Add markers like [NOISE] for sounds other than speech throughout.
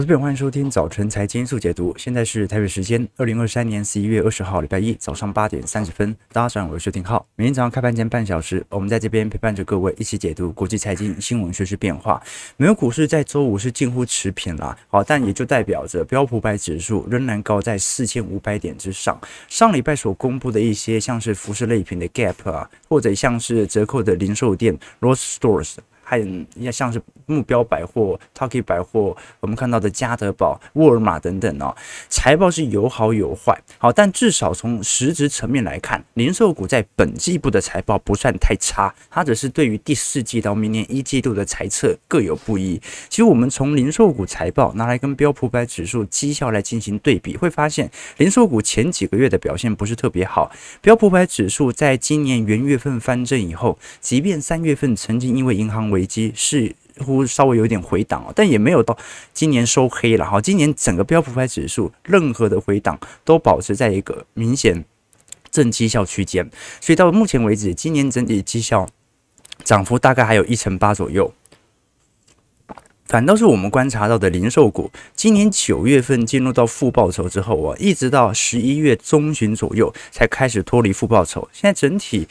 投资朋友，欢迎收听早晨财经速解读。现在是台北时间二零二三年十一月二十号，礼拜一早上八点三十分。大家早上好，我是薛廷浩。每天早上开盘前半小时，我们在这边陪伴着各位一起解读国际财经新闻、趋势变化。美国股市在周五是近乎持平啦，好，但也就代表着标普百指数仍然高在四千五百点之上。上礼拜所公布的一些像是服饰类品的 Gap 啊，或者像是折扣的零售店 Ross Stores。还有像是目标百货、Target 百货，我们看到的家得宝、沃尔玛等等哦，财报是有好有坏。好，但至少从实质层面来看，零售股在本季度的财报不算太差，它只是对于第四季到明年一季度的财测各有不一。其实我们从零售股财报拿来跟标普百指数绩效来进行对比，会发现零售股前几个月的表现不是特别好。标普百指数在今年元月份翻正以后，即便三月份曾经因为银行危危机似乎稍微有点回档，但也没有到今年收黑了哈。今年整个标普五百指数任何的回档都保持在一个明显正绩效区间，所以到目前为止，今年整体绩效涨幅大概还有一成八左右。反倒是我们观察到的零售股，今年九月份进入到负报酬之后啊，一直到十一月中旬左右才开始脱离负报酬。现在整体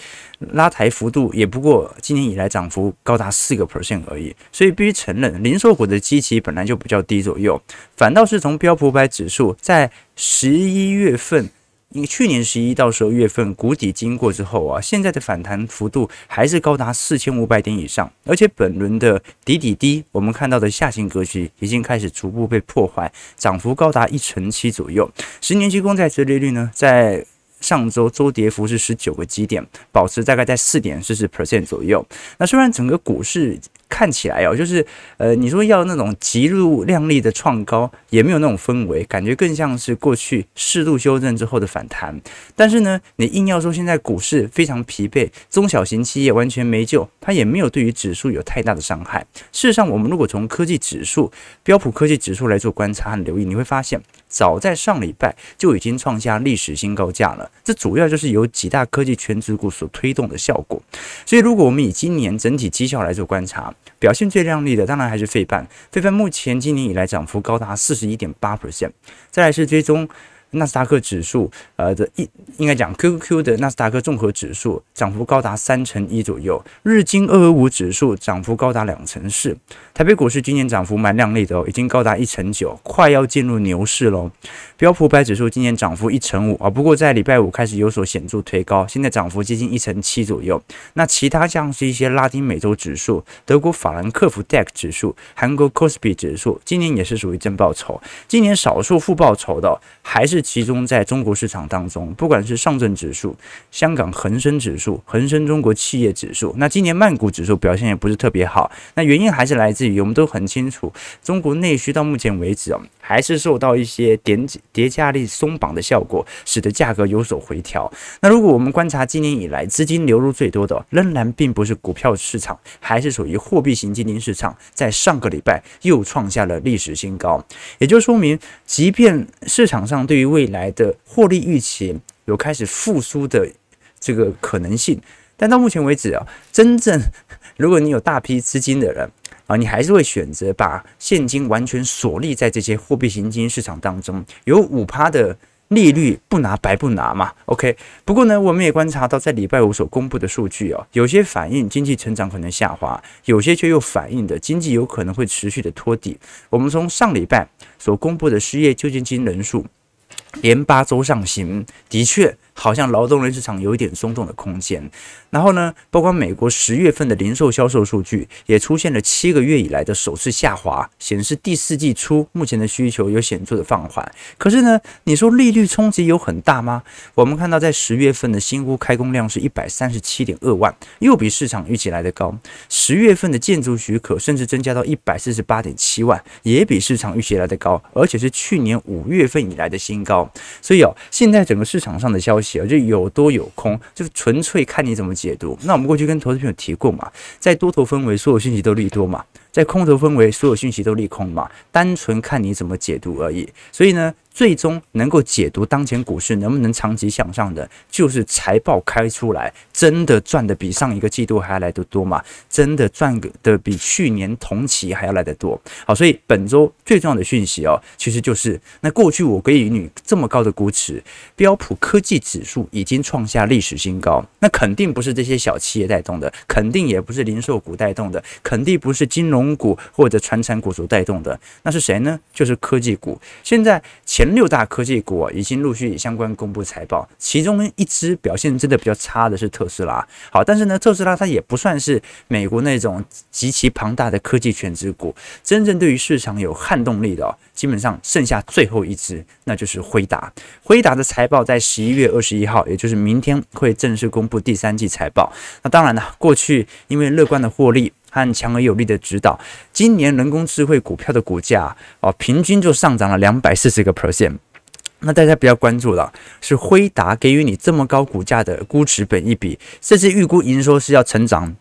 拉抬幅度也不过今年以来涨幅高达四个 percent 而已，所以必须承认，零售股的基期本来就比较低左右。反倒是从标普五百指数在十一月份。因为去年十一到十二月份谷底经过之后啊，现在的反弹幅度还是高达四千五百点以上，而且本轮的底底低，我们看到的下行格局已经开始逐步被破坏，涨幅高达一成七左右。十年期公债殖利率呢，在上周周跌幅是十九个基点，保持大概在四点四十 percent 左右。那虽然整个股市，看起来哦，就是呃，你说要那种极度亮丽的创高，也没有那种氛围，感觉更像是过去适度修正之后的反弹。但是呢，你硬要说现在股市非常疲惫，中小型企业完全没救，它也没有对于指数有太大的伤害。事实上，我们如果从科技指数、标普科技指数来做观察和留意，你会发现，早在上礼拜就已经创下历史新高价了。这主要就是由几大科技权值股所推动的效果。所以，如果我们以今年整体绩效来做观察，表现最亮丽的当然还是费半，费半目前今年以来涨幅高达四十一点八 percent，再来是追踪。纳斯达克指数，呃的一应该讲 QQQ 的纳斯达克综合指数涨幅高达三成一左右，日经二二五指数涨幅高达两成四，台北股市今年涨幅蛮亮丽的哦，已经高达一成九，快要进入牛市喽。标普百指数今年涨幅一成五啊，不过在礼拜五开始有所显著推高，现在涨幅接近一成七左右。那其他像是一些拉丁美洲指数，德国法兰克福 DAX 指数，韩国 KOSPI 指数，今年也是属于正报酬，今年少数负报酬的还是。其中，在中国市场当中，不管是上证指数、香港恒生指数、恒生中国企业指数，那今年曼谷指数表现也不是特别好。那原因还是来自于我们都很清楚，中国内需到目前为止啊，还是受到一些点叠加力松绑的效果，使得价格有所回调。那如果我们观察今年以来资金流入最多的，仍然并不是股票市场，还是属于货币型基金市场，在上个礼拜又创下了历史新高，也就说明，即便市场上对于未来的获利预期有开始复苏的这个可能性，但到目前为止啊，真正如果你有大批资金的人啊，你还是会选择把现金完全锁立在这些货币型基金市场当中，有五趴的利率不拿白不拿嘛。OK，不过呢，我们也观察到在礼拜五所公布的数据啊，有些反映经济成长可能下滑，有些却又反映的经济有可能会持续的拖底。我们从上礼拜所公布的失业救济金人数。连八周上行，的确。好像劳动力市场有一点松动的空间，然后呢，包括美国十月份的零售销售数据也出现了七个月以来的首次下滑，显示第四季初目前的需求有显著的放缓。可是呢，你说利率冲击有很大吗？我们看到在十月份的新屋开工量是一百三十七点二万，又比市场预期来的高。十月份的建筑许可甚至增加到一百四十八点七万，也比市场预期来的高，而且是去年五月份以来的新高。所以哦，现在整个市场上的消息。就有多有空，就纯粹看你怎么解读。那我们过去跟投资朋友提过嘛，在多头氛围，所有信息都利多嘛；在空头氛围，所有信息都利空嘛。单纯看你怎么解读而已。所以呢，最终能够解读当前股市能不能长期向上的，就是财报开出来，真的赚的比上一个季度还要来得多嘛？真的赚的比去年同期还要来得多。好，所以本周最重要的讯息哦，其实就是那过去我给予你这么高的估值，标普科技指数已经创下历史新高，那肯定不是这些小企业带动的，肯定也不是零售股带动的，肯定不是金融股或者传产股所带动的，那是谁呢？就是科技股。现在前六大科技股，已经陆续相关公布财报，其中一支表现真的比较差的是特斯拉。好，但是呢，特斯拉它也不算是美国那种极其庞大的科技权值股，真正对于市场有撼动力的，基本上剩下最后一支，那就是辉达。辉达的财报在十一月二十一号，也就是明天会正式公布第三季财报。那当然了，过去因为乐观的获利。和强而有力的指导，今年人工智慧股票的股价哦，平均就上涨了两百四十个 percent。那大家比较关注的是辉达给予你这么高股价的估值本一比，甚至预估营收是要成长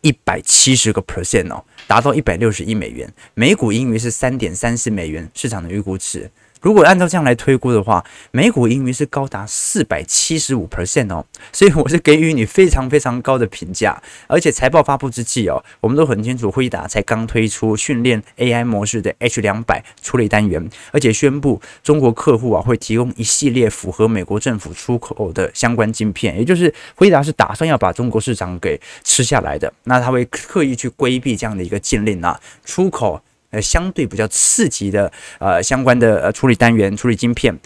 一百七十个 percent 哦，达到一百六十亿美元，每股盈余是三点三四美元，市场的预估值。如果按照这样来推估的话，每股盈余是高达四百七十五 percent 哦，所以我是给予你非常非常高的评价。而且财报发布之际哦，我们都很清楚，辉达才刚推出训练 AI 模式的 H 两百处理单元，而且宣布中国客户啊会提供一系列符合美国政府出口的相关晶片，也就是辉达是打算要把中国市场给吃下来的。那他会刻意去规避这样的一个禁令啊，出口。呃，相对比较刺激的呃相关的呃处理单元、处理晶片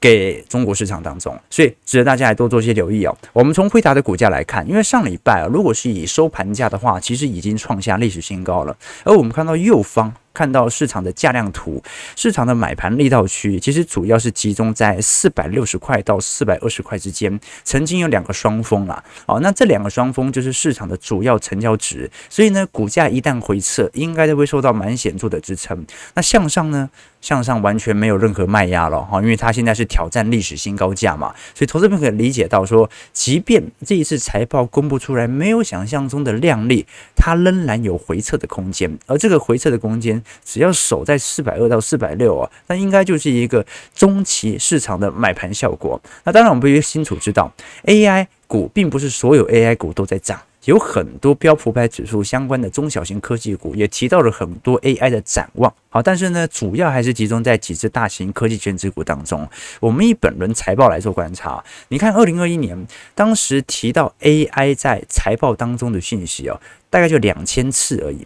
给中国市场当中，所以值得大家来多做些留意哦。我们从辉达的股价来看，因为上礼拜啊，如果是以收盘价的话，其实已经创下历史新高了。而我们看到右方。看到市场的价量图，市场的买盘力道区其实主要是集中在四百六十块到四百二十块之间，曾经有两个双峰啦，哦，那这两个双峰就是市场的主要成交值，所以呢，股价一旦回撤，应该都会受到蛮显著的支撑。那向上呢？向上完全没有任何卖压了哈，因为它现在是挑战历史新高价嘛，所以投资朋友可以理解到说，即便这一次财报公布出来没有想象中的亮丽，它仍然有回撤的空间，而这个回撤的空间只要守在四百二到四百六啊，那应该就是一个中期市场的买盘效果。那当然我们必须清楚知道，AI 股并不是所有 AI 股都在涨。有很多标普百指数相关的中小型科技股也提到了很多 AI 的展望，好，但是呢，主要还是集中在几只大型科技权值股当中。我们以本轮财报来做观察，你看，二零二一年当时提到 AI 在财报当中的讯息哦，大概就两千次而已。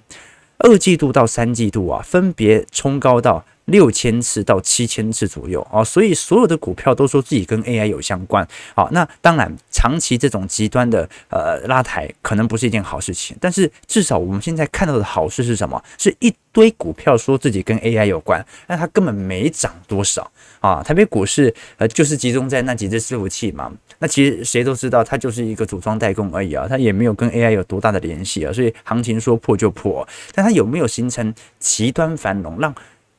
二季度到三季度啊，分别冲高到六千次到七千次左右啊，所以所有的股票都说自己跟 AI 有相关。好，那当然长期这种极端的呃拉抬可能不是一件好事情，但是至少我们现在看到的好事是什么？是一堆股票说自己跟 AI 有关，但它根本没涨多少啊。台北股市呃就是集中在那几只伺服器嘛，那其实谁都知道它就是一个组装代工而已啊，它也没有跟 AI 有多大的联系啊，所以行情说破就破，但它有没有形成极端繁荣让？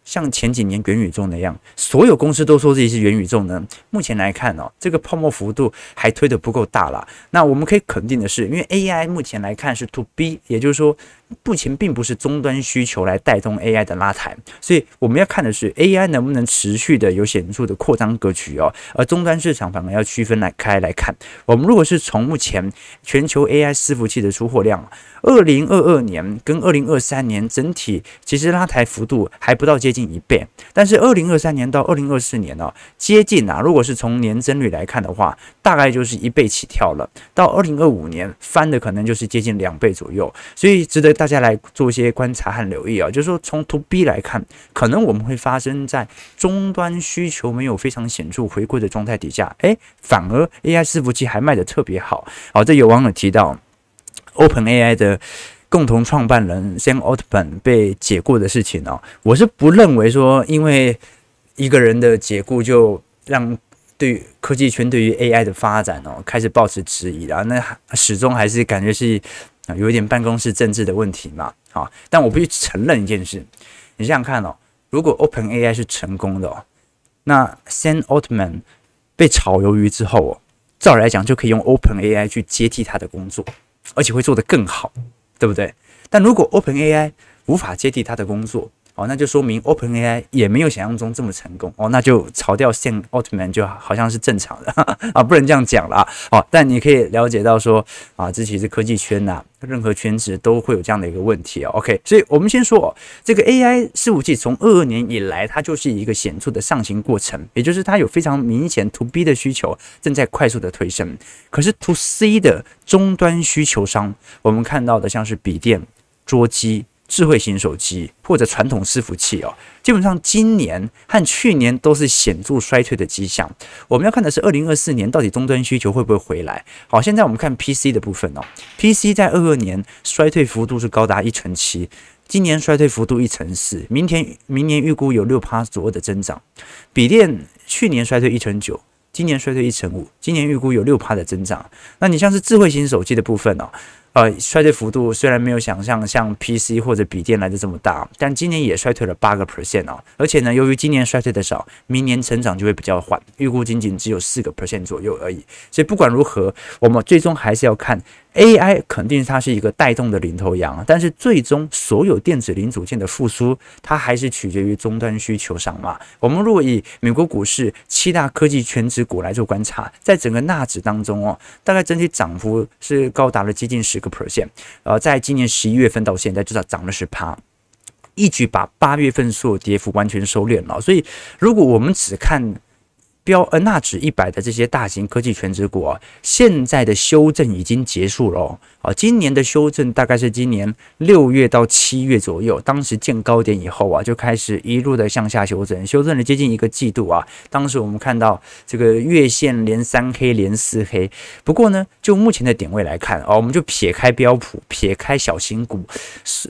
像前几年元宇宙那样，所有公司都说自己是元宇宙呢？目前来看哦，这个泡沫幅度还推得不够大了。那我们可以肯定的是，因为 AI 目前来看是 To B，也就是说，目前并不是终端需求来带动 AI 的拉抬，所以我们要看的是 AI 能不能持续的有显著的扩张格局哦。而终端市场反而要区分来开来看。我们如果是从目前全球 AI 伺服器的出货量，二零二二年跟二零二三年整体其实拉抬幅度还不到接近一倍，但是二零二三年到二零二四年呢、接近啊，如果是从年增率来看的话，大概就是一倍起跳了。到二零二五年翻的可能就是接近两倍左右，所以值得大家来做一些观察和留意啊。就是说从 To B 来看，可能我们会发生在终端需求没有非常显著回归的状态底下，诶，反而 AI 伺服器还卖得特别好。好，这有网友提到。OpenAI 的共同创办人 Sam Altman 被解雇的事情哦，我是不认为说因为一个人的解雇就让对于科技圈对于 AI 的发展哦开始抱持质疑了，那始终还是感觉是有一点办公室政治的问题嘛。好，但我必须承认一件事，你想想看哦，如果 OpenAI 是成功的哦，那 Sam Altman 被炒鱿鱼之后哦，照理来讲就可以用 OpenAI 去接替他的工作。而且会做得更好，对不对？但如果 OpenAI 无法接替他的工作，哦，那就说明 OpenAI 也没有想象中这么成功哦，那就炒掉 Sam Altman 就好像是正常的啊，不能这样讲了啊。哦，但你可以了解到说啊，这其实科技圈呐、啊，任何圈子都会有这样的一个问题哦。OK，所以我们先说这个 AI 伺服器从二二年以来，它就是一个显著的上行过程，也就是它有非常明显 To B 的需求正在快速的推升，可是 To C 的终端需求商，我们看到的像是笔电、桌机。智慧型手机或者传统伺服器哦，基本上今年和去年都是显著衰退的迹象。我们要看的是二零二四年到底终端需求会不会回来？好，现在我们看 PC 的部分哦，PC 在二二年衰退幅度是高达一成七，今年衰退幅度一成四，明天明年预估有六趴左右的增长。笔电去年衰退一成九，今年衰退一成五，今年预估有六趴的增长。那你像是智慧型手机的部分哦。呃，衰退幅度虽然没有想象像 PC 或者笔电来的这么大，但今年也衰退了八个 percent 哦。而且呢，由于今年衰退的少，明年成长就会比较缓，预估仅仅只有四个 percent 左右而已。所以不管如何，我们最终还是要看。AI 肯定它是一个带动的领头羊，但是最终所有电子零组件的复苏，它还是取决于终端需求上嘛。我们如果以美国股市七大科技全值股来做观察，在整个纳指当中哦，大概整体涨幅是高达了接近十个 percent，呃，在今年十一月份到现在至少涨了十趴，一举把八月份所有跌幅完全收敛了。所以如果我们只看标呃纳指一百的这些大型科技权值股啊，现在的修正已经结束了哦。啊，今年的修正大概是今年六月到七月左右，当时见高点以后啊，就开始一路的向下修正，修正了接近一个季度啊。当时我们看到这个月线连三黑连四黑。不过呢，就目前的点位来看啊，我们就撇开标普，撇开小型股，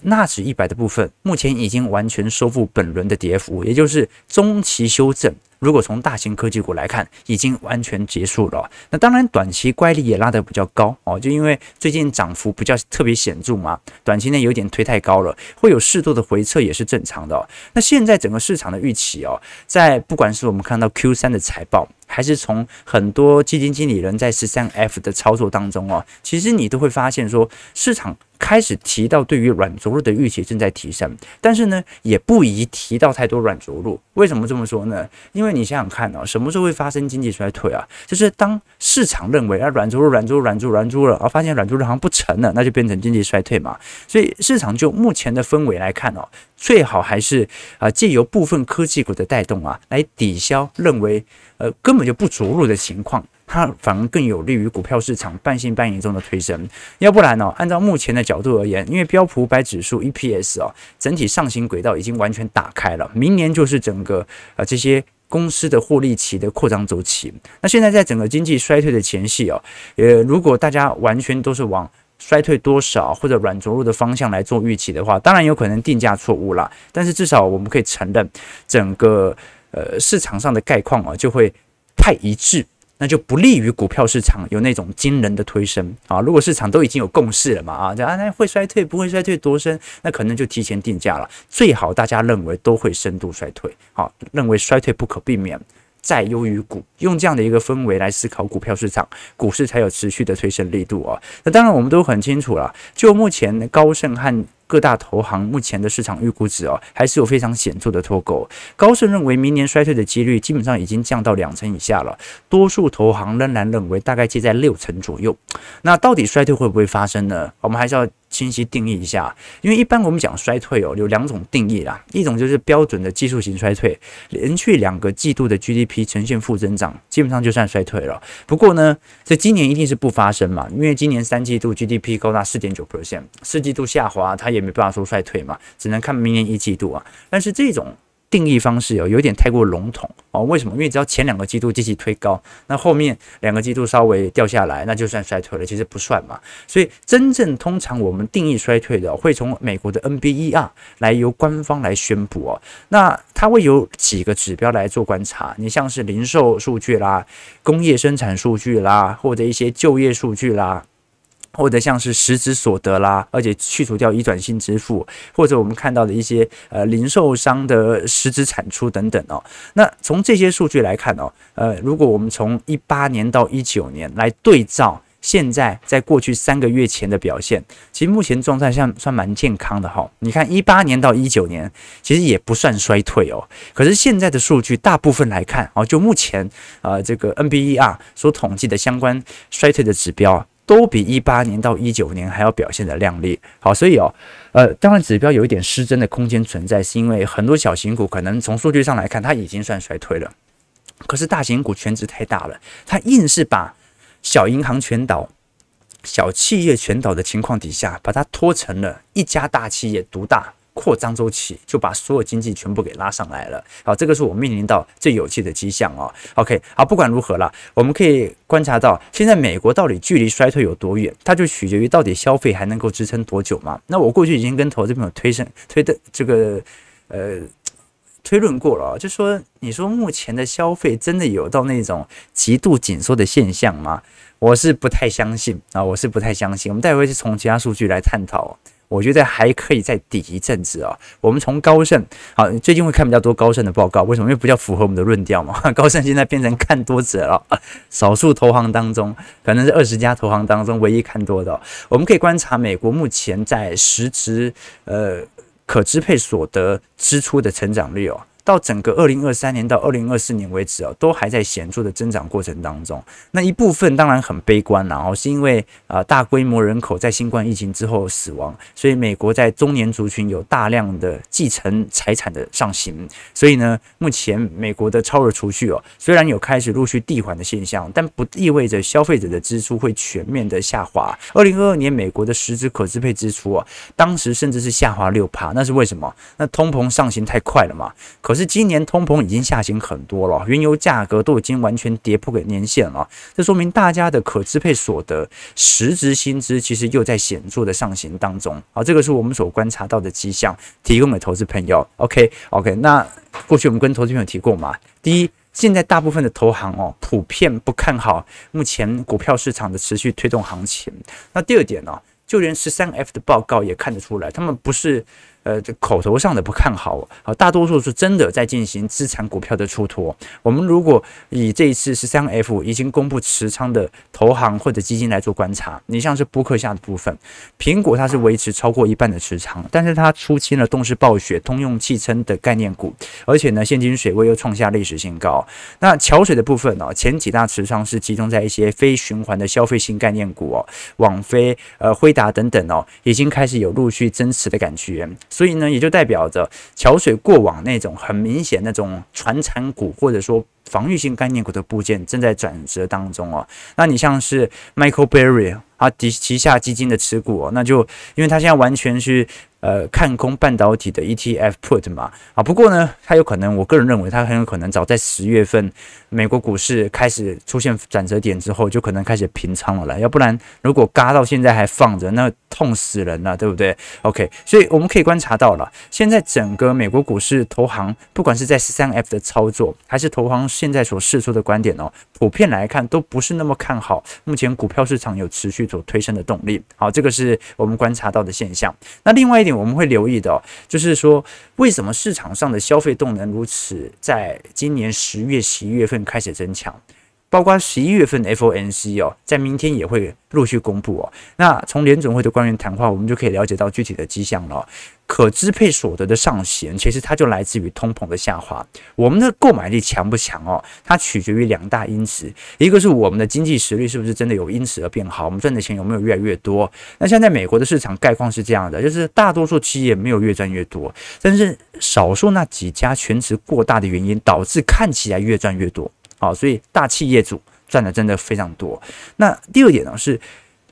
纳指一百的部分，目前已经完全收复本轮的跌幅，也就是中期修正。如果从大型科技股来看，已经完全结束了。那当然，短期乖离也拉得比较高哦，就因为最近涨幅比较特别显著嘛，短期内有点推太高了，会有适度的回撤也是正常的。那现在整个市场的预期哦，在不管是我们看到 Q 三的财报，还是从很多基金经理人在十三 F 的操作当中哦，其实你都会发现说市场。开始提到对于软着陆的预期正在提升，但是呢，也不宜提到太多软着陆。为什么这么说呢？因为你想想看啊，什么时候会发生经济衰退啊？就是当市场认为啊软着陆、软着陆、软着陆、软着陆了，而发现软着陆好像不成了，那就变成经济衰退嘛。所以市场就目前的氛围来看哦，最好还是啊借由部分科技股的带动啊，来抵消认为呃根本就不着陆的情况。它反而更有利于股票市场半信半疑中的推升，要不然呢、按照目前的角度而言，因为标普五百指数 EPS 哦，整体上行轨道已经完全打开了，明年就是整个呃这些公司的获利期的扩张周期。那现在在整个经济衰退的前夕哦，呃，如果大家完全都是往衰退多少或者软着陆的方向来做预期的话，当然有可能定价错误了。但是至少我们可以承认，整个呃市场上的概况啊就会太一致。那就不利于股票市场有那种惊人的推升啊！如果市场都已经有共识了嘛啊，啊那会衰退不会衰退多深？那可能就提前定价了。最好大家认为都会深度衰退，好，认为衰退不可避免，债优于股，用这样的一个氛围来思考股票市场，股市才有持续的推升力度啊。那当然我们都很清楚了，就目前高盛和各大投行目前的市场预估值哦，还是有非常显著的脱钩。高盛认为明年衰退的几率基本上已经降到两成以下了，多数投行仍然认为大概接在六成左右。那到底衰退会不会发生呢？我们还是要清晰定义一下，因为一般我们讲衰退哦，有两种定义啦，一种就是标准的技术型衰退，连续两个季度的 GDP 呈现负增长，基本上就算衰退了。不过呢，这今年一定是不发生嘛，因为今年三季度 GDP 高达四点九 percent，四季度下滑，它也。没办法说衰退嘛，只能看明年一季度啊。但是这种定义方式有有点太过笼统哦。为什么？因为只要前两个季度积极推高，那后面两个季度稍微掉下来，那就算衰退了，其实不算嘛。所以真正通常我们定义衰退的，会从美国的 NBER 来由官方来宣布哦。那它会有几个指标来做观察，你像是零售数据啦、工业生产数据啦，或者一些就业数据啦。或者像是实质所得啦，而且去除掉移转性支付，或者我们看到的一些呃零售商的实质产出等等哦。那从这些数据来看哦，呃，如果我们从一八年到一九年来对照。现在在过去三个月前的表现，其实目前状态算算蛮健康的哈。你看一八年到一九年，其实也不算衰退哦。可是现在的数据大部分来看哦，就目前呃这个 NBER 所统计的相关衰退的指标，都比一八年到一九年还要表现的靓丽。好，所以哦，呃，当然指标有一点失真的空间存在，是因为很多小型股可能从数据上来看，它已经算衰退了。可是大型股全值太大了，它硬是把小银行全倒、小企业全倒的情况底下，把它拖成了一家大企业独大扩张周期，就把所有经济全部给拉上来了。好，这个是我面临到最有趣的迹象哦。OK，好，不管如何啦，我们可以观察到，现在美国到底距离衰退有多远，它就取决于到底消费还能够支撑多久嘛。那我过去已经跟投资朋友推升推的这个呃。推论过了，就说你说目前的消费真的有到那种极度紧缩的现象吗？我是不太相信啊，我是不太相信。我们待会去从其他数据来探讨，我觉得还可以再抵一阵子啊。我们从高盛，好，最近会看比较多高盛的报告，为什么？因为比较符合我们的论调嘛。[LAUGHS] 高盛现在变成看多者了，少数投行当中，可能是二十家投行当中唯一看多的。我们可以观察美国目前在实质呃。可支配所得支出的成长率哦。到整个二零二三年到二零二四年为止哦，都还在显著的增长过程当中。那一部分当然很悲观，然后是因为啊大规模人口在新冠疫情之后死亡，所以美国在中年族群有大量的继承财产的上行。所以呢，目前美国的超额储蓄哦，虽然有开始陆续递缓的现象，但不意味着消费者的支出会全面的下滑。二零二二年美国的实质可支配支出啊，当时甚至是下滑六趴，那是为什么？那通膨上行太快了嘛？可是今年通膨已经下行很多了，原油价格都已经完全跌破给年线了，这说明大家的可支配所得实质薪资其实又在显著的上行当中。好，这个是我们所观察到的迹象，提供给投资朋友。OK OK，那过去我们跟投资朋友提过嘛，第一，现在大部分的投行哦，普遍不看好目前股票市场的持续推动行情。那第二点呢，就连十三 F 的报告也看得出来，他们不是。呃，这口头上的不看好，好，大多数是真的在进行资产股票的出脱。我们如果以这一次十三 F 已经公布持仓的投行或者基金来做观察，你像是博客下的部分，苹果它是维持超过一半的持仓，但是它出清了动视暴雪、通用汽车的概念股，而且呢，现金水位又创下历史新高。那桥水的部分呢，前几大持仓是集中在一些非循环的消费性概念股哦，网飞、呃辉达等等哦，已经开始有陆续增持的感觉。所以呢，也就代表着桥水过往那种很明显那种传产股或者说防御性概念股的部件正在转折当中哦。那你像是 Michael Burry 啊旗旗下基金的持股哦，那就因为他现在完全是。呃，看空半导体的 ETF put 嘛，啊，不过呢，它有可能，我个人认为它很有可能早在十月份，美国股市开始出现转折点之后，就可能开始平仓了啦。要不然，如果嘎到现在还放着，那痛死人了，对不对？OK，所以我们可以观察到了，现在整个美国股市投行，不管是在十三 F 的操作，还是投行现在所释出的观点哦，普遍来看都不是那么看好目前股票市场有持续所推升的动力。好，这个是我们观察到的现象。那另外一点我们会留意的，就是说，为什么市场上的消费动能如此，在今年十月、十一月份开始增强，包括十一月份的 FOMC 哦，在明天也会陆续公布哦。那从联准会的官员谈话，我们就可以了解到具体的迹象了。可支配所得的上行，其实它就来自于通膨的下滑。我们的购买力强不强哦？它取决于两大因子，一个是我们的经济实力是不是真的有因此而变好，我们赚的钱有没有越来越多？那现在美国的市场概况是这样的，就是大多数企业没有越赚越多，但是少数那几家权值过大的原因，导致看起来越赚越多。好，所以大企业主赚的真的非常多。那第二点呢是。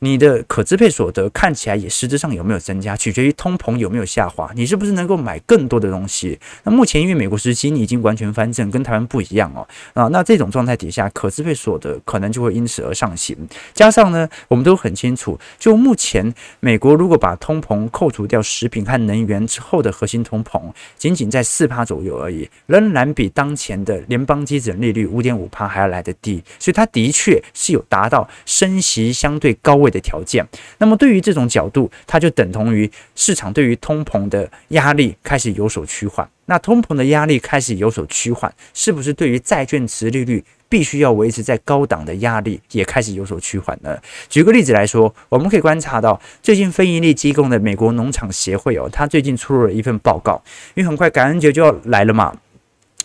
你的可支配所得看起来也实质上有没有增加，取决于通膨有没有下滑。你是不是能够买更多的东西？那目前因为美国时期你已经完全翻正，跟台湾不一样哦。啊，那这种状态底下，可支配所得可能就会因此而上行。加上呢，我们都很清楚，就目前美国如果把通膨扣除掉食品和能源之后的核心通膨，仅仅在四趴左右而已，仍然比当前的联邦基准利率五点五趴还要来得低。所以它的确是有达到升息相对高位的。条件。那么对于这种角度，它就等同于市场对于通膨的压力开始有所趋缓。那通膨的压力开始有所趋缓，是不是对于债券殖利率必须要维持在高档的压力也开始有所趋缓呢？举个例子来说，我们可以观察到，最近非盈利机构的美国农场协会哦，它最近出了一份报告，因为很快感恩节就要来了嘛。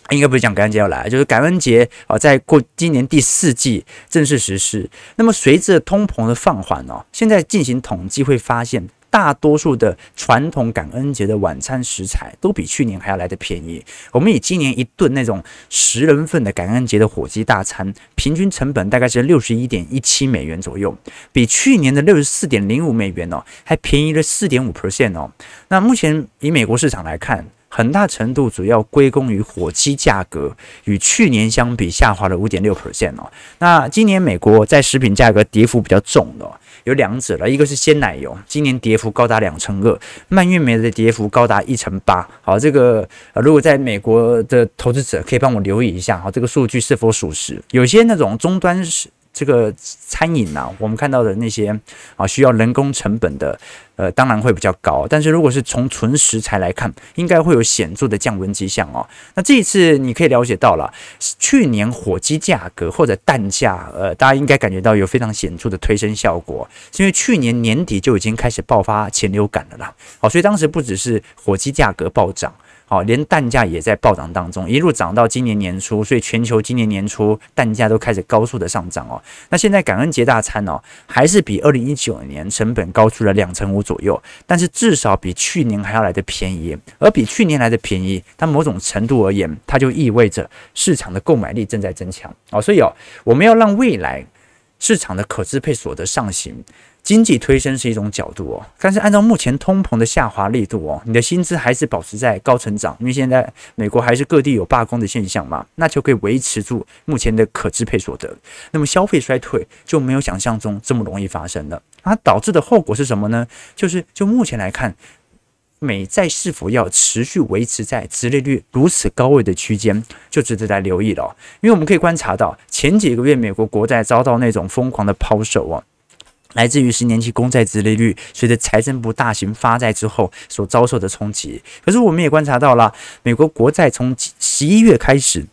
应该不是讲感恩节要来，就是感恩节啊，在过今年第四季正式实施。那么随着通膨的放缓哦，现在进行统计会发现，大多数的传统感恩节的晚餐食材都比去年还要来得便宜。我们以今年一顿那种十人份的感恩节的火鸡大餐，平均成本大概是六十一点一七美元左右，比去年的六十四点零五美元哦，还便宜了四点五 percent 哦。那目前以美国市场来看，很大程度主要归功于火鸡价格与去年相比下滑了五点六 percent 哦。那今年美国在食品价格跌幅比较重的有两者了，一个是鲜奶油，今年跌幅高达两成二，蔓越莓的跌幅高达一成八。好，这个呃如果在美国的投资者可以帮我留意一下，好，这个数据是否属实？有些那种终端是。这个餐饮啊，我们看到的那些啊，需要人工成本的，呃，当然会比较高。但是如果是从纯食材来看，应该会有显著的降温迹象哦。那这一次你可以了解到了，去年火鸡价格或者蛋价，呃，大家应该感觉到有非常显著的推升效果，是因为去年年底就已经开始爆发禽流感了啦。好，所以当时不只是火鸡价格暴涨。好，连蛋价也在暴涨当中，一路涨到今年年初，所以全球今年年初蛋价都开始高速的上涨哦。那现在感恩节大餐哦，还是比二零一九年成本高出了两成五左右，但是至少比去年还要来得便宜，而比去年来的便宜，它某种程度而言，它就意味着市场的购买力正在增强哦。所以哦，我们要让未来市场的可支配所得上行。经济推升是一种角度哦，但是按照目前通膨的下滑力度哦，你的薪资还是保持在高成长，因为现在美国还是各地有罢工的现象嘛，那就可以维持住目前的可支配所得。那么消费衰退就没有想象中这么容易发生了。它导致的后果是什么呢？就是就目前来看，美债是否要持续维持在殖利率如此高位的区间，就值得来留意了。因为我们可以观察到，前几个月美国国债遭到那种疯狂的抛售啊。来自于十年期公债殖利率随着财政部大型发债之后所遭受的冲击。可是我们也观察到了，美国国债从十一月开始，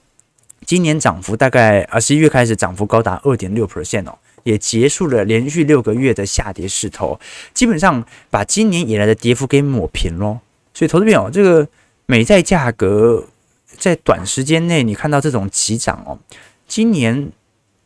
今年涨幅大概啊，十一月开始涨幅高达二点六 percent 哦，也结束了连续六个月的下跌势头，基本上把今年以来的跌幅给抹平喽。所以，投资朋友，这个美债价格在短时间内你看到这种急涨哦，今年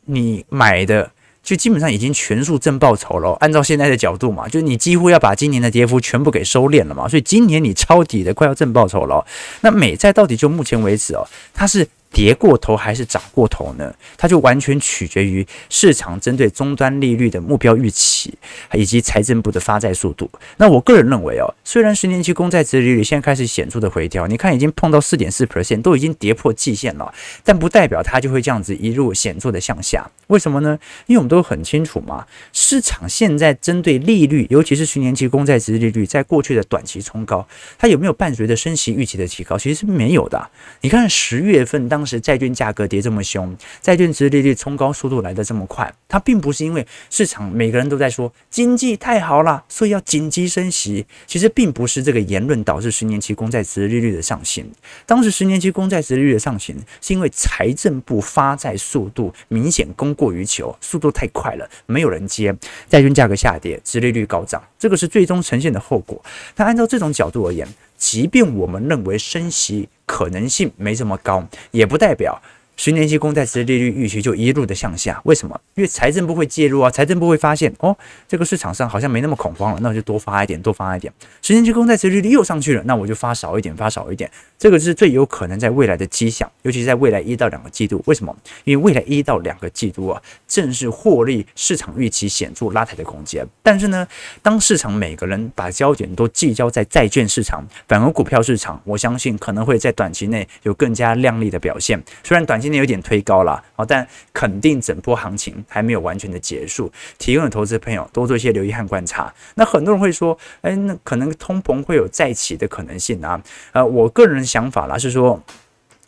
你买的。就基本上已经全数正报酬了，按照现在的角度嘛，就你几乎要把今年的跌幅全部给收敛了嘛，所以今年你抄底的快要正报酬了。那美债到底就目前为止哦，它是。跌过头还是涨过头呢？它就完全取决于市场针对终端利率的目标预期，以及财政部的发债速度。那我个人认为哦，虽然十年期公债殖利率现在开始显著的回调，你看已经碰到四点四 percent，都已经跌破季线了，但不代表它就会这样子一路显著的向下。为什么呢？因为我们都很清楚嘛，市场现在针对利率，尤其是十年期公债殖利率，在过去的短期冲高，它有没有伴随着升息预期的提高？其实是没有的。你看十月份当。当时债券价格跌这么凶，债券殖利率冲高速度来得这么快，它并不是因为市场每个人都在说经济太好了，所以要紧急升息。其实并不是这个言论导致十年期公债殖利率的上行。当时十年期公债殖利率的上行，是因为财政部发债速度明显供过于求，速度太快了，没有人接，债券价格下跌，殖利率高涨，这个是最终呈现的后果。那按照这种角度而言，即便我们认为升息可能性没这么高，也不代表。十年期公债殖利率预期就一路的向下，为什么？因为财政部会介入啊，财政部会发现哦，这个市场上好像没那么恐慌了，那我就多发一点，多发一点。十年期公债殖利率又上去了，那我就发少一点，发少一点。这个是最有可能在未来的迹象，尤其是在未来一到两个季度。为什么？因为未来一到两个季度啊，正是获利市场预期显著拉抬的空间。但是呢，当市场每个人把焦点都聚焦在债券市场，反而股票市场，我相信可能会在短期内有更加亮丽的表现。虽然短期。今天有点推高了，好，但肯定整波行情还没有完全的结束。提供的投资朋友多做一些留意和观察。那很多人会说，哎，那可能通膨会有再起的可能性啊。呃，我个人想法啦是说，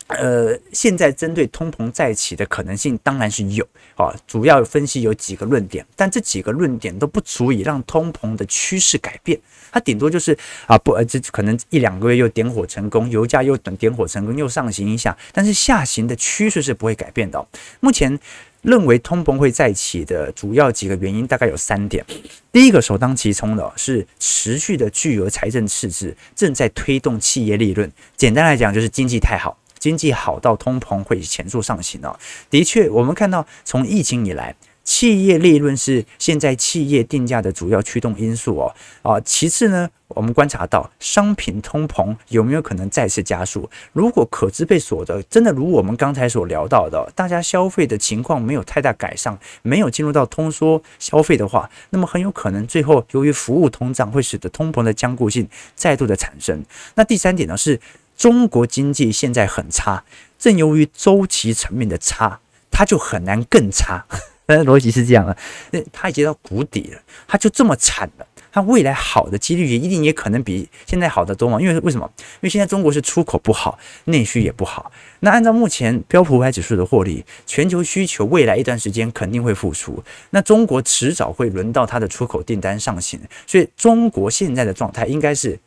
呃，现在针对通膨再起的可能性当然是有啊，主要分析有几个论点，但这几个论点都不足以让通膨的趋势改变，它顶多就是啊不呃，这可能一两个月又点火成功，油价又等点火成功又上行一下，但是下行的趋势是不会改变的。目前认为通膨会再起的主要几个原因大概有三点，第一个首当其冲的是持续的巨额财政赤字正在推动企业利润，简单来讲就是经济太好。经济好到通膨会显著上行哦。的确，我们看到从疫情以来，企业利润是现在企业定价的主要驱动因素哦。啊，其次呢，我们观察到商品通膨有没有可能再次加速？如果可支配所得真的如我们刚才所聊到的，大家消费的情况没有太大改善，没有进入到通缩消费的话，那么很有可能最后由于服务通胀会使得通膨的僵固性再度的产生。那第三点呢是。中国经济现在很差，正由于周期层面的差，它就很难更差。但 [LAUGHS] 是逻辑是这样的，那它已经到谷底了，它就这么惨了，它未来好的几率也一定也可能比现在好得多嘛？因为为什么？因为现在中国是出口不好，内需也不好。那按照目前标普五百指数的获利，全球需求未来一段时间肯定会复苏，那中国迟早会轮到它的出口订单上行，所以中国现在的状态应该是。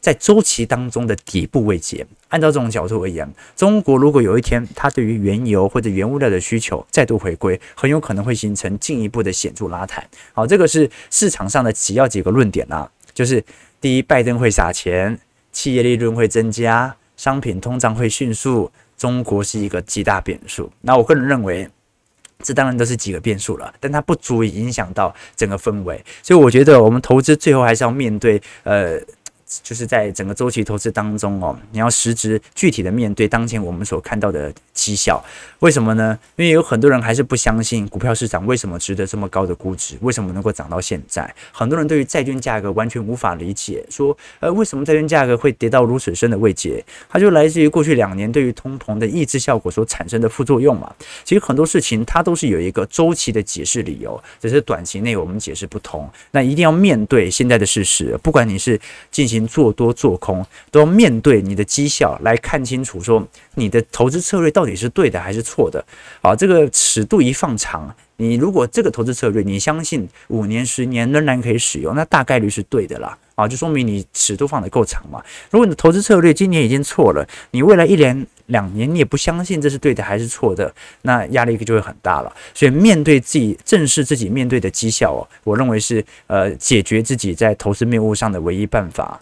在周期当中的底部位阶，按照这种角度而言，中国如果有一天它对于原油或者原物料的需求再度回归，很有可能会形成进一步的显著拉抬。好，这个是市场上的主要几个论点啊，就是第一，拜登会撒钱，企业利润会增加，商品通胀会迅速，中国是一个极大变数。那我个人认为，这当然都是几个变数了，但它不足以影响到整个氛围。所以我觉得我们投资最后还是要面对呃。就是在整个周期投资当中哦，你要实质具体的面对当前我们所看到的绩效，为什么呢？因为有很多人还是不相信股票市场为什么值得这么高的估值，为什么能够涨到现在？很多人对于债券价格完全无法理解，说呃为什么债券价格会跌到如此深的位阶？它就来自于过去两年对于通膨的抑制效果所产生的副作用嘛。其实很多事情它都是有一个周期的解释理由，只是短期内我们解释不通。那一定要面对现在的事实，不管你是进行。做多做空都要面对你的绩效来看清楚，说你的投资策略到底是对的还是错的。啊，这个尺度一放长，你如果这个投资策略你相信五年、十年仍然可以使用，那大概率是对的啦。啊，就说明你尺度放得够长嘛。如果你的投资策略今年已经错了，你未来一年、两年你也不相信这是对的还是错的，那压力就会很大了。所以面对自己、正视自己面对的绩效哦，我认为是呃解决自己在投资谬误上的唯一办法。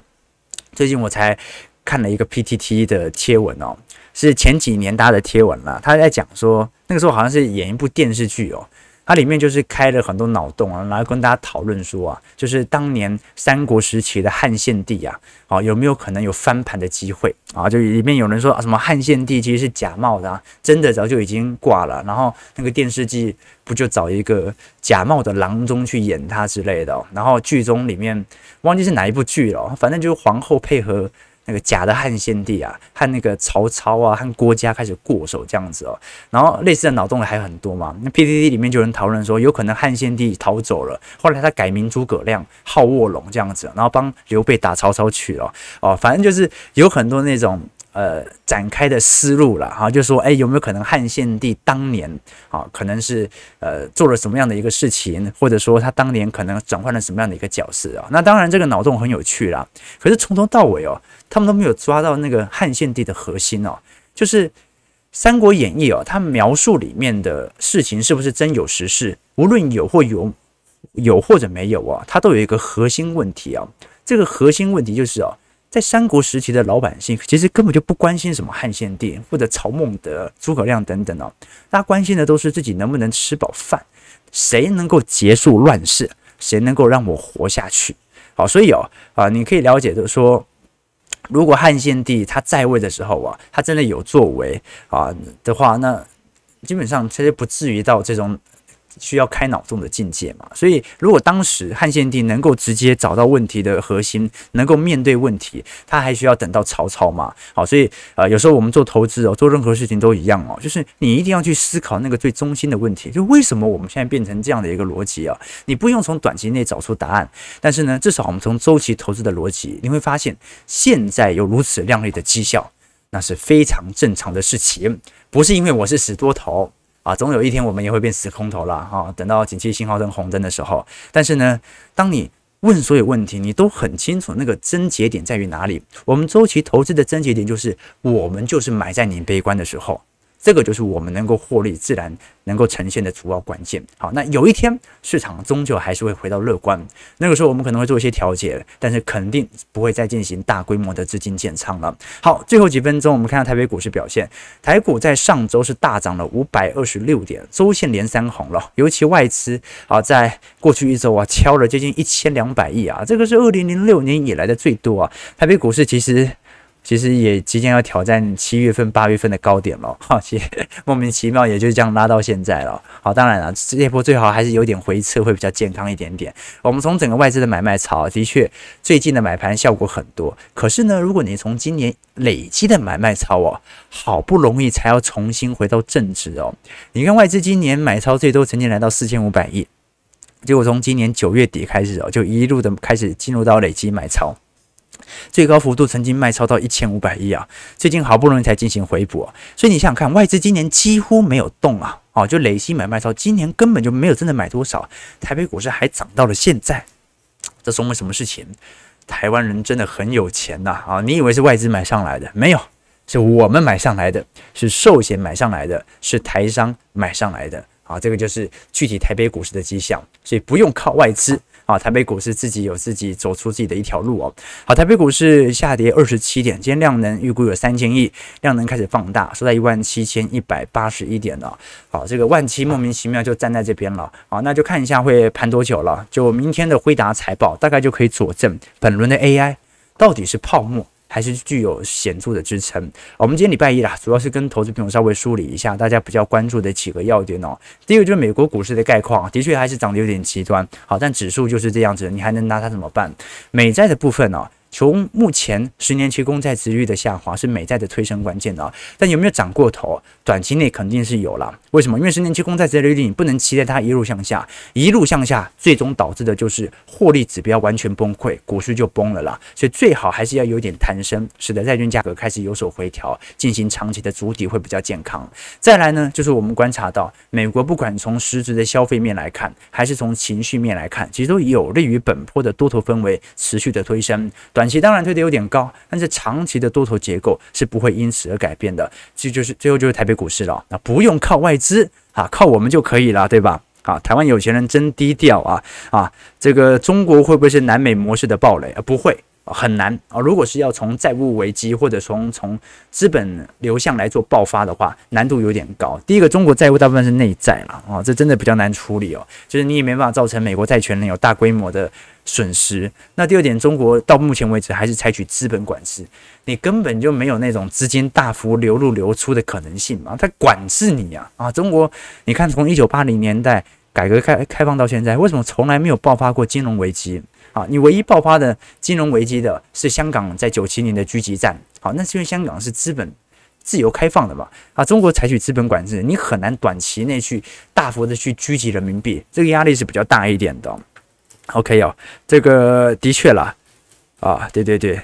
最近我才看了一个 PTT 的贴文哦，是前几年搭的贴文了。他在讲说，那个时候好像是演一部电视剧哦，它里面就是开了很多脑洞啊，然后跟大家讨论说啊，就是当年三国时期的汉献帝啊，啊有没有可能有翻盘的机会啊？就里面有人说啊，什么汉献帝其实是假冒的啊，真的早就已经挂了，然后那个电视剧不就找一个假冒的郎中去演他之类的，然后剧中里面。忘记是哪一部剧了，反正就是皇后配合那个假的汉献帝啊，和那个曹操啊，和郭嘉开始过手这样子哦。然后类似的脑洞还有很多嘛。那 PTT 里面就有人讨论说，有可能汉献帝逃走了，后来他改名诸葛亮，号卧龙这样子，然后帮刘备打曹操去了哦。反正就是有很多那种。呃，展开的思路了哈，就说，哎，有没有可能汉献帝当年啊，可能是呃做了什么样的一个事情，或者说他当年可能转换了什么样的一个角色啊？那当然，这个脑洞很有趣啦。可是从头到尾哦，他们都没有抓到那个汉献帝的核心哦，就是《三国演义》哦，他描述里面的事情是不是真有实事？无论有或有，有或者没有啊，它都有一个核心问题啊。这个核心问题就是哦。在三国时期的老百姓，其实根本就不关心什么汉献帝或者曹孟德、诸葛亮等等哦，大家关心的都是自己能不能吃饱饭，谁能够结束乱世，谁能够让我活下去。好，所以哦啊，你可以了解的说，如果汉献帝他在位的时候啊，他真的有作为啊的话，那基本上其实不至于到这种。需要开脑洞的境界嘛，所以如果当时汉献帝能够直接找到问题的核心，能够面对问题，他还需要等到曹操嘛？好，所以啊、呃，有时候我们做投资哦，做任何事情都一样哦，就是你一定要去思考那个最中心的问题，就为什么我们现在变成这样的一个逻辑啊？你不用从短期内找出答案，但是呢，至少我们从周期投资的逻辑，你会发现现在有如此亮丽的绩效。那是非常正常的事情，不是因为我是死多头啊，总有一天我们也会变死空头了哈、等到景气信号灯红灯的时候，但是呢，当你问所有问题，你都很清楚那个症结点在于哪里。我们周期投资的症结点就是，我们就是买在你悲观的时候。这个就是我们能够获利、自然能够呈现的主要关键。好，那有一天市场终究还是会回到乐观，那个时候我们可能会做一些调节，但是肯定不会再进行大规模的资金减仓了。好，最后几分钟我们看到台北股市表现，台股在上周是大涨了五百二十六点，周线连三红了，尤其外资啊，在过去一周啊敲了接近一千两百亿啊，这个是二零零六年以来的最多啊。台北股市其实。其实也即将要挑战七月份、八月份的高点了，[LAUGHS] 哈，其实莫名其妙也就这样拉到现在了。好，当然了，这波最好还是有点回撤会比较健康一点点。我们从整个外资的买卖潮，的确最近的买盘效果很多。可是呢，如果你从今年累积的买卖潮哦，好不容易才要重新回到正值哦。你看外资今年买超最多曾经来到四千五百亿，结果从今年九月底开始哦，就一路的开始进入到累积买超。最高幅度曾经卖超到一千五百亿啊，最近好不容易才进行回补，所以你想想看，外资今年几乎没有动啊，哦，就累积买卖超，今年根本就没有真的买多少，台北股市还涨到了现在，这说明什么事情？台湾人真的很有钱呐！啊，你以为是外资买上来的？没有，是我们买上来的，是寿险买上来的，是台商买上来的，啊，这个就是具体台北股市的迹象，所以不用靠外资。啊，台北股市自己有自己走出自己的一条路哦。好，台北股市下跌二十七点，今天量能预估有三千亿，量能开始放大，收在一万七千一百八十一点了。好，这个万七莫名其妙就站在这边了。好，那就看一下会盘多久了。就明天的辉达财报，大概就可以佐证本轮的 AI 到底是泡沫。还是具有显著的支撑。我们今天礼拜一啦，主要是跟投资朋友稍微梳理一下大家比较关注的几个要点哦。第一个就是美国股市的概况，的确还是涨得有点极端。好，但指数就是这样子，你还能拿它怎么办？美债的部分呢？从目前十年期公债殖率的下滑是美债的推升关键的，但有没有涨过头？短期内肯定是有了。为什么？因为十年期公债殖利率你不能期待它一路向下，一路向下，最终导致的就是获利指标完全崩溃，股市就崩了啦。所以最好还是要有点弹升，使得债券价格开始有所回调，进行长期的筑底会比较健康。再来呢，就是我们观察到美国不管从实质的消费面来看，还是从情绪面来看，其实都有利于本波的多头氛围持续的推升。短期当然推的有点高，但是长期的多头结构是不会因此而改变的。这就是最后就是台北股市了，那不用靠外资啊，靠我们就可以了，对吧？啊，台湾有钱人真低调啊啊！这个中国会不会是南美模式的暴雷啊？不会。很难啊！如果是要从债务危机或者从从资本流向来做爆发的话，难度有点高。第一个，中国债务大部分是内债了啊，这真的比较难处理哦。就是你也没办法造成美国债权人有大规模的损失。那第二点，中国到目前为止还是采取资本管制，你根本就没有那种资金大幅流入流出的可能性嘛？它管制你呀啊！中国，你看从一九八零年代改革开开放到现在，为什么从来没有爆发过金融危机？啊，你唯一爆发的金融危机的是香港在九七年的狙击战。好，那是因为香港是资本自由开放的嘛。啊，中国采取资本管制，你很难短期内去大幅的去狙击人民币，这个压力是比较大一点的。OK 哦，这个的确啦。啊，对对对，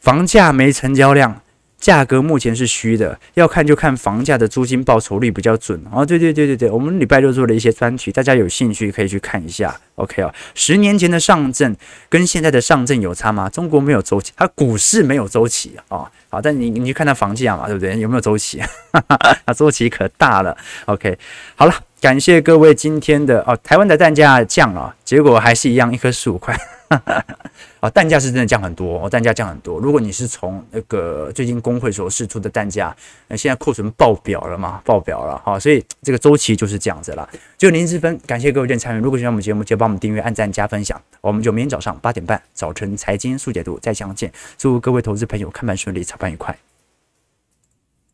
房价没成交量。价格目前是虚的，要看就看房价的租金报酬率比较准哦。对对对对对，我们礼拜六做了一些专题，大家有兴趣可以去看一下。OK 啊，十年前的上证跟现在的上证有差吗？中国没有周期，它股市没有周期啊。好，但你你去看它房价嘛，对不对？有没有周期？哈哈，它周期可大了。OK，好了，感谢各位今天的哦。台湾的蛋价降了，结果还是一样，一颗十五块。[LAUGHS] 啊，蛋价是真的降很多，哦，蛋价降很多。如果你是从那个最近工会所释出的蛋价，那现在库存爆表了嘛，爆表了，好，所以这个周期就是这样子了。就零之分，感谢各位的参与。如果喜欢我们节目，就帮我们订阅、按赞、加分享。我们就明天早上八点半，早晨财经速解读再相见。祝各位投资朋友看盘顺利，操盘愉快。